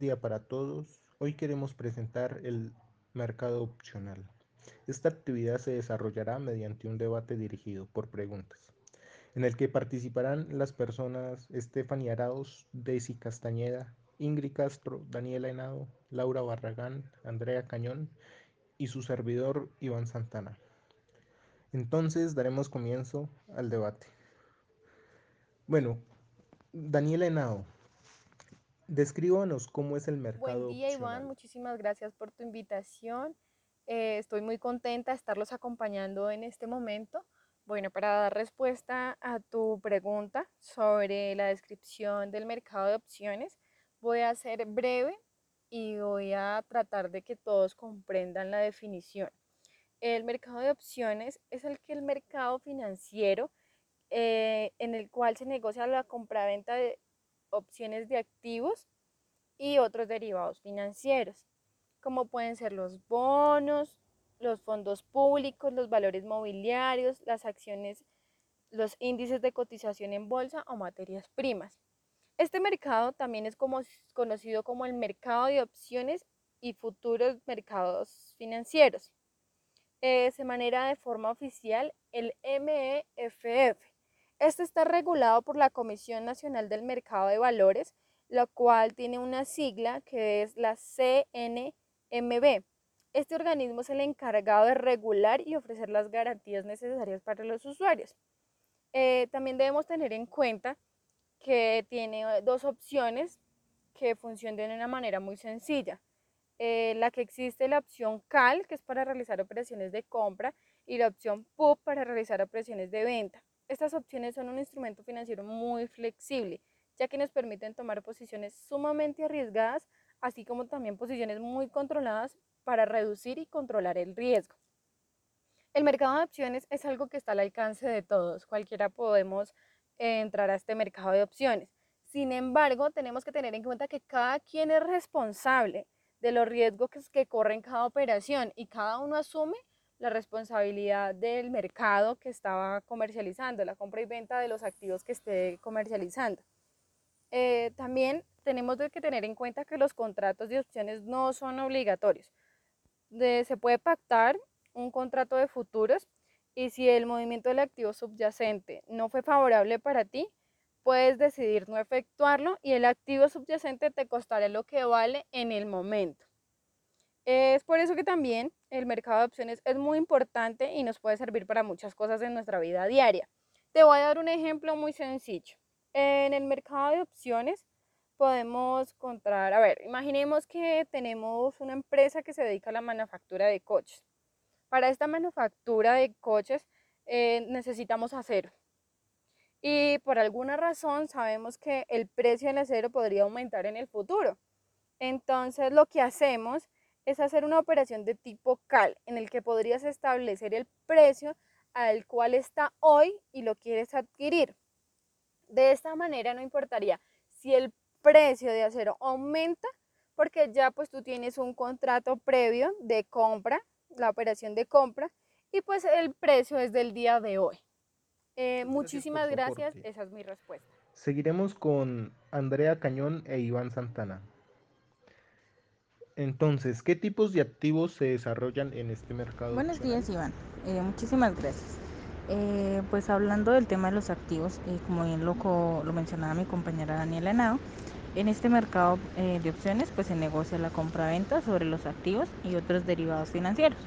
día para todos. Hoy queremos presentar el mercado opcional. Esta actividad se desarrollará mediante un debate dirigido por preguntas, en el que participarán las personas Stephanie Arauz, Daisy Castañeda, Ingrid Castro, Daniela Henao, Laura Barragán, Andrea Cañón y su servidor Iván Santana. Entonces daremos comienzo al debate. Bueno, Daniela Henao, descríbanos cómo es el mercado. Buen día opcional. Iván, muchísimas gracias por tu invitación. Eh, estoy muy contenta de estarlos acompañando en este momento. Bueno, para dar respuesta a tu pregunta sobre la descripción del mercado de opciones, voy a ser breve y voy a tratar de que todos comprendan la definición. El mercado de opciones es el que el mercado financiero eh, en el cual se negocia la compraventa de opciones de activos y otros derivados financieros, como pueden ser los bonos, los fondos públicos, los valores mobiliarios, las acciones, los índices de cotización en bolsa o materias primas. Este mercado también es conocido como el mercado de opciones y futuros mercados financieros. Eh, se maneja de forma oficial el MEFF. Este está regulado por la Comisión Nacional del Mercado de Valores, la cual tiene una sigla que es la CNMB. Este organismo es el encargado de regular y ofrecer las garantías necesarias para los usuarios. Eh, también debemos tener en cuenta que tiene dos opciones que funcionan de una manera muy sencilla. Eh, la que existe la opción CAL, que es para realizar operaciones de compra, y la opción PUB para realizar operaciones de venta. Estas opciones son un instrumento financiero muy flexible, ya que nos permiten tomar posiciones sumamente arriesgadas, así como también posiciones muy controladas para reducir y controlar el riesgo. El mercado de opciones es algo que está al alcance de todos, cualquiera podemos entrar a este mercado de opciones. Sin embargo, tenemos que tener en cuenta que cada quien es responsable de los riesgos que, que corre en cada operación y cada uno asume la responsabilidad del mercado que estaba comercializando, la compra y venta de los activos que esté comercializando. Eh, también tenemos que tener en cuenta que los contratos de opciones no son obligatorios. se puede pactar un contrato de futuros y si el movimiento del activo subyacente no fue favorable para ti, puedes decidir no efectuarlo y el activo subyacente te costará lo que vale en el momento. Es por eso que también el mercado de opciones es muy importante y nos puede servir para muchas cosas en nuestra vida diaria. Te voy a dar un ejemplo muy sencillo. En el mercado de opciones podemos encontrar, a ver, imaginemos que tenemos una empresa que se dedica a la manufactura de coches. Para esta manufactura de coches eh, necesitamos acero. Y por alguna razón sabemos que el precio del acero podría aumentar en el futuro. Entonces lo que hacemos es hacer una operación de tipo CAL, en el que podrías establecer el precio al cual está hoy y lo quieres adquirir. De esta manera no importaría si el precio de acero aumenta, porque ya pues tú tienes un contrato previo de compra, la operación de compra, y pues el precio es del día de hoy. Eh, muchísimas gracias, esa es mi respuesta. Seguiremos con Andrea Cañón e Iván Santana. Entonces, ¿qué tipos de activos se desarrollan en este mercado? Buenos días, Iván. Eh, muchísimas gracias. Eh, pues hablando del tema de los activos, eh, como bien lo, lo, mencionaba mi compañera Daniela Henao, en este mercado de opciones pues se negocia la compra-venta sobre los activos y otros derivados financieros.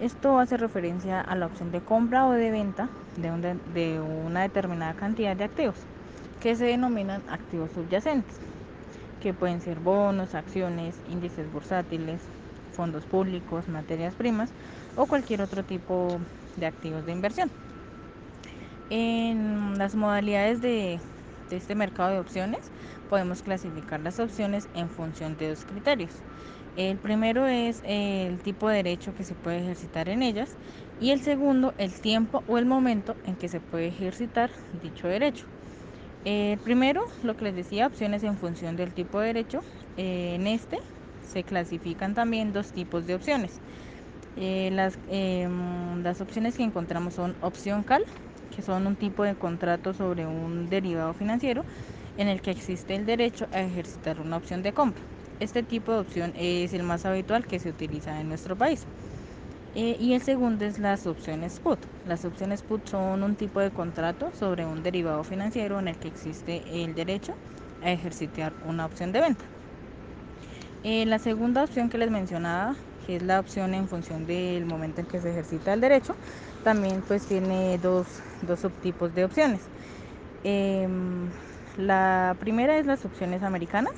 Esto hace referencia a la opción de compra o de venta de, un de, de una determinada cantidad de activos, que se denominan activos subyacentes que pueden ser bonos, acciones, índices bursátiles, fondos públicos, materias primas o cualquier otro tipo de activos de inversión. En las modalidades de, este mercado de opciones podemos clasificar las opciones en función de dos criterios. El primero es el tipo de derecho que se puede ejercitar en ellas y el segundo el tiempo o el momento en que se puede ejercitar dicho derecho. Eh, primero, lo que les decía, opciones en función del tipo de derecho. Eh, en este se clasifican también dos tipos de opciones. Eh, las, em, las opciones que encontramos son opción CAL, que son un tipo de contrato sobre un derivado financiero en el que existe el derecho a ejercitar una opción de compra. este tipo de opción es el más habitual que se utiliza en nuestro país. Eh, y el segundo es las opciones put. Las opciones put son un tipo de contrato sobre un derivado financiero en el que existe el derecho a ejercitar una opción de venta. Eh, la segunda opción que les mencionaba, que es la opción en función del momento en que se ejercita el derecho, también pues tiene dos, dos subtipos de opciones. Em, la primera es las opciones americanas,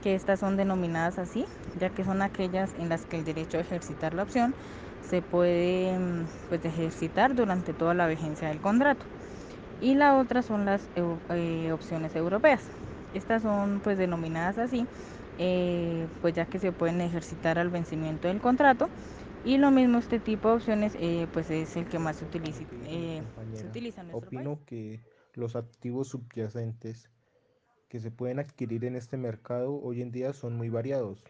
que estas son denominadas así, ya que son aquellas en las que el derecho a ejercitar la opción se puede mm, pues, ejercitar durante toda la vigencia del contrato. Y la otra son las eh, opciones europeas. Estas son pues denominadas así, eh, pues ya que se pueden ejercitar al vencimiento del contrato. Y lo mismo este tipo de opciones eh, pues es el que más se utiliza, se utiliza en nuestro Opino que los activos subyacentes que se pueden adquirir en este mercado hoy en día son muy variados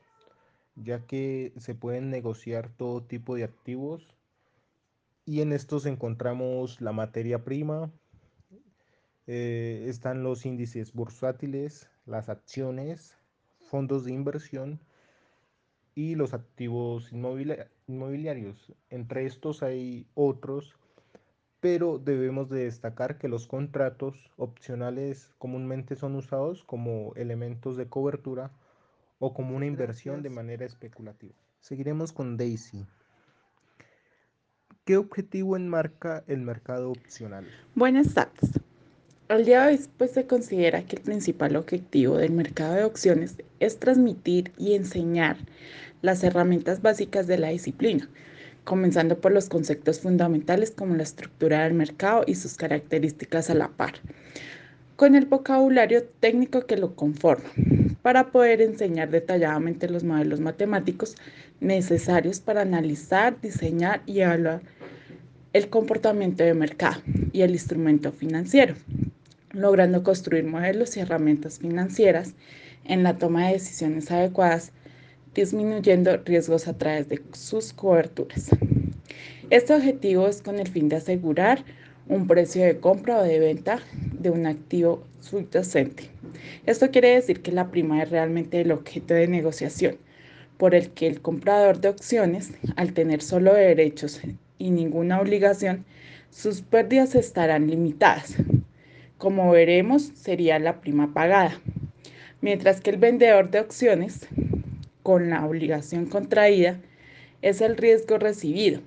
ya que se pueden negociar todo tipo de activos y en estos encontramos la materia prima, eh, están los índices bursátiles, las acciones, fondos de inversión y los activos inmobiliarios. Entre estos hay otros, pero debemos de destacar que los contratos opcionales comúnmente son usados como elementos de cobertura o como una inversión de manera especulativa. Seguiremos con Daisy. ¿Qué objetivo enmarca el mercado opcional? Buenas tardes. Al día de hoy pues, se considera que el principal objetivo del mercado de opciones es transmitir y enseñar las herramientas básicas de la disciplina, comenzando por los conceptos fundamentales como la estructura del mercado y sus características a la par, con el vocabulario técnico que lo conforma para poder enseñar detalladamente los modelos matemáticos necesarios para analizar, diseñar y evaluar el comportamiento de mercado y el instrumento financiero, logrando construir modelos y herramientas financieras en la toma de decisiones adecuadas, disminuyendo riesgos a través de sus coberturas. Este objetivo es con el fin de asegurar un precio de compra o de venta de un activo subyacente. Esto quiere decir que la prima es realmente el objeto de negociación, por el que el comprador de opciones, al tener solo derechos y ninguna obligación, sus pérdidas estarán limitadas. Como veremos, sería la prima pagada, mientras que el vendedor de opciones, con la obligación contraída, es el riesgo recibido.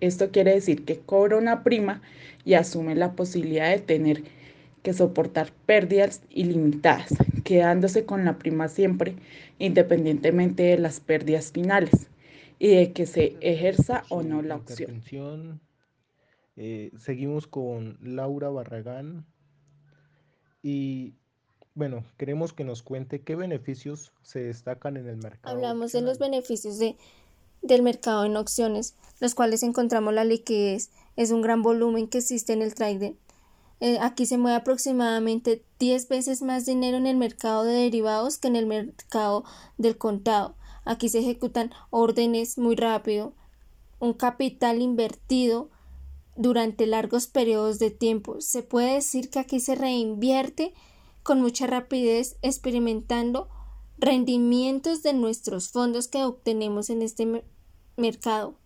Esto quiere decir que cobra una prima y asume la posibilidad de tener que soportar pérdidas ilimitadas, quedándose con la prima siempre, independientemente de las pérdidas finales y de que se ejerza o no la opción. Eh, seguimos con Laura Barragán y bueno, queremos que nos cuente qué beneficios se destacan en el mercado. Hablamos de los beneficios de, del mercado en opciones, los cuales encontramos la liquidez, es un gran volumen que existe en el trading eh, aquí se mueve aproximadamente 10 veces más dinero en el mercado de derivados que en el mercado del contado. Aquí se ejecutan órdenes muy rápido, un capital invertido durante largos periodos de tiempo. Se puede decir que aquí se reinvierte con mucha rapidez experimentando rendimientos de nuestros fondos que obtenemos en este mercado.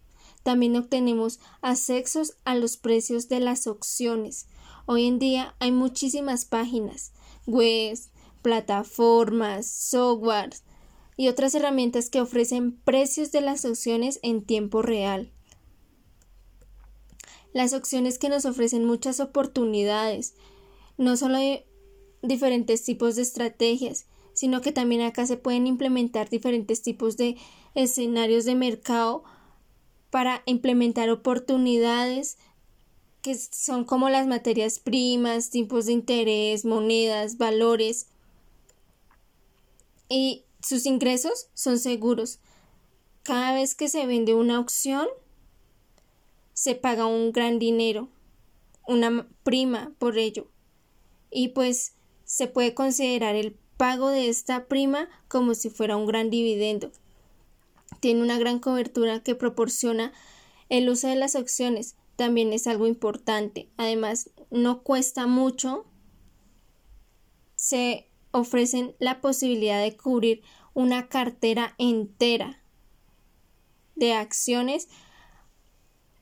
También obtenemos accesos a los precios de las opciones. Hoy en día hay muchísimas páginas, webs, plataformas, softwares y otras herramientas que ofrecen precios de las opciones en tiempo real. Las opciones que nos ofrecen muchas oportunidades. No solo hay diferentes tipos de estrategias, sino que también acá se pueden implementar diferentes tipos de escenarios de mercado para implementar oportunidades que son como las materias primas, tipos de interés, monedas, valores. Y sus ingresos son seguros. Cada vez que se vende una opción, se paga un gran dinero, una prima por ello. Y pues se puede considerar el pago de esta prima como si fuera un gran dividendo. Tiene una gran cobertura que proporciona el uso de las opciones, también es algo importante. Además, no cuesta mucho. Se ofrecen la posibilidad de cubrir una cartera entera de acciones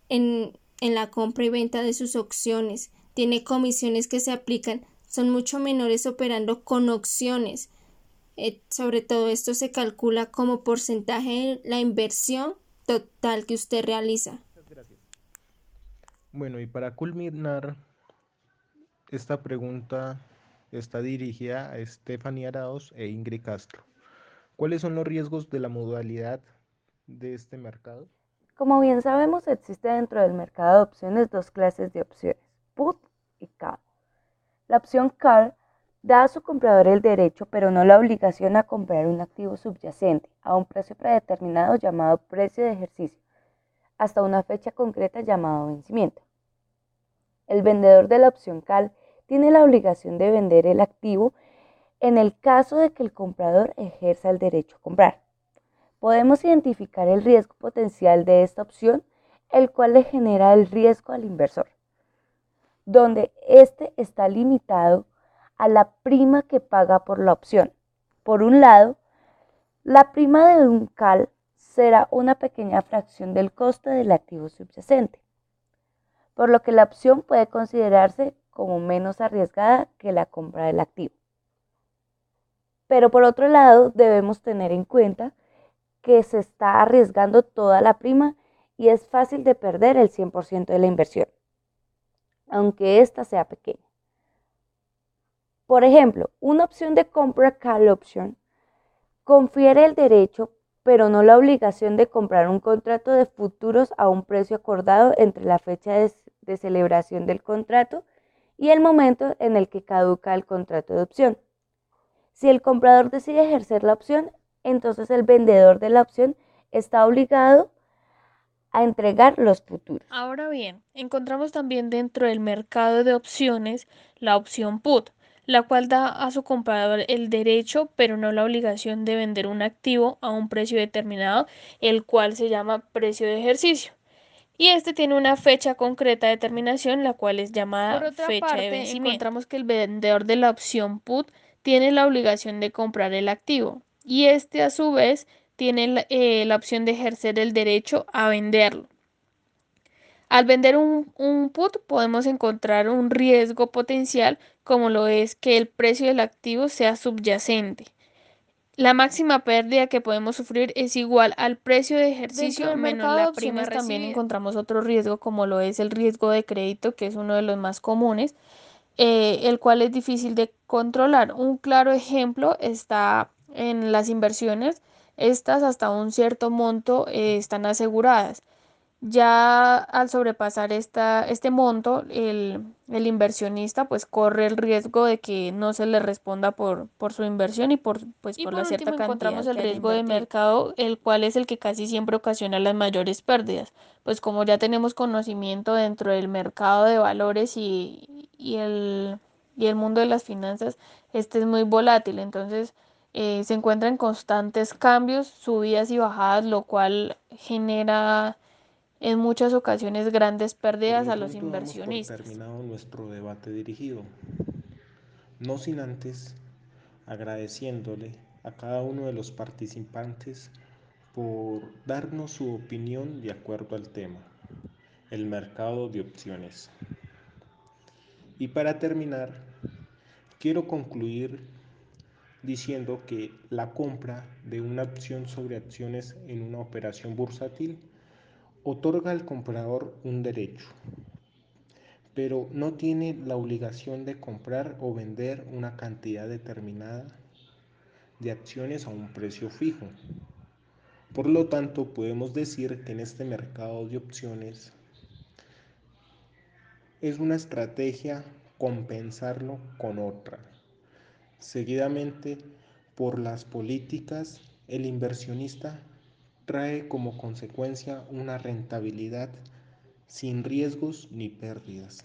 en, en la compra y venta de sus opciones. Tiene comisiones que se aplican, son mucho menores operando con opciones. Eh, sobre todo esto se calcula como porcentaje de la inversión total que usted realiza. Bueno, y para culminar, esta pregunta está dirigida a Stephanie Araos e Ingrid Castro. ¿Cuáles son los riesgos de la modalidad de este mercado? Como bien sabemos, existe dentro del mercado de opciones dos clases de opciones, put y call. La opción call da a su comprador el derecho, pero no la obligación a comprar un activo subyacente a un precio predeterminado llamado precio de ejercicio, hasta una fecha concreta llamada vencimiento. El vendedor de la opción call tiene la obligación de vender el activo en el caso de que el comprador ejerza el derecho a comprar. Podemos identificar el riesgo potencial de esta opción, el cual le genera el riesgo al inversor, donde éste está limitado a la prima que paga por la opción. Por un lado, la prima de un CAL será una pequeña fracción del coste del activo subyacente, por lo que la opción puede considerarse como menos arriesgada que la compra del activo. Pero por otro lado, debemos tener en cuenta que se está arriesgando toda la prima y es fácil de perder el 100% de la inversión, aunque ésta sea pequeña. Por ejemplo, una opción de compra call option confiere el derecho, pero no la obligación de comprar un contrato de futuros a un precio acordado entre la fecha de, celebración del contrato y el momento en el que caduca el contrato de opción. Si el comprador decide ejercer la opción, entonces el vendedor de la opción está obligado a entregar los futuros. Ahora bien, encontramos también dentro del mercado de opciones la opción put, la cual da a su comprador el derecho, pero no la obligación de vender un activo a un precio determinado, el cual se llama precio de ejercicio y este tiene una fecha concreta de terminación, la cual es llamada Por otra fecha parte, de vencimiento. Encontramos que el vendedor de la opción put tiene la obligación de comprar el activo y este a su vez tiene la, eh, la opción de ejercer el derecho a venderlo. Al vender un, un, put podemos encontrar un riesgo potencial como lo es que el precio del activo sea subyacente. La máxima pérdida que podemos sufrir es igual al precio de ejercicio menos la prima También encontramos otro riesgo como lo es el riesgo de crédito, que es uno de los más comunes, eh, el cual es difícil de controlar. Un claro ejemplo está en las inversiones. Estas hasta un cierto monto eh, están aseguradas. Ya al sobrepasar esta, este monto, el, el, inversionista pues corre el riesgo de que no se le responda por, por su inversión y por, pues, por, la cierta cantidad. encontramos el riesgo de mercado, el cual es el que casi siempre ocasiona las mayores pérdidas. Pues como ya tenemos conocimiento dentro del mercado de valores y, y, el, y el mundo de las finanzas, este es muy volátil. Entonces eh, se encuentran constantes cambios, subidas y bajadas, lo cual genera en muchas ocasiones grandes pérdidas a los inversionistas. Terminado nuestro debate dirigido, no sin antes agradeciéndole a cada uno de los participantes por darnos su opinión de acuerdo al tema, el mercado de opciones. Y para terminar, quiero concluir diciendo que la compra de una opción sobre acciones en una operación bursátil otorga al comprador un derecho, pero no tiene la obligación de comprar o vender una cantidad determinada de acciones a un precio fijo. Por lo tanto, podemos decir que en este mercado de opciones es una estrategia compensarlo con otra. Seguidamente, por las políticas, el inversionista trae como consecuencia una rentabilidad sin riesgos ni pérdidas.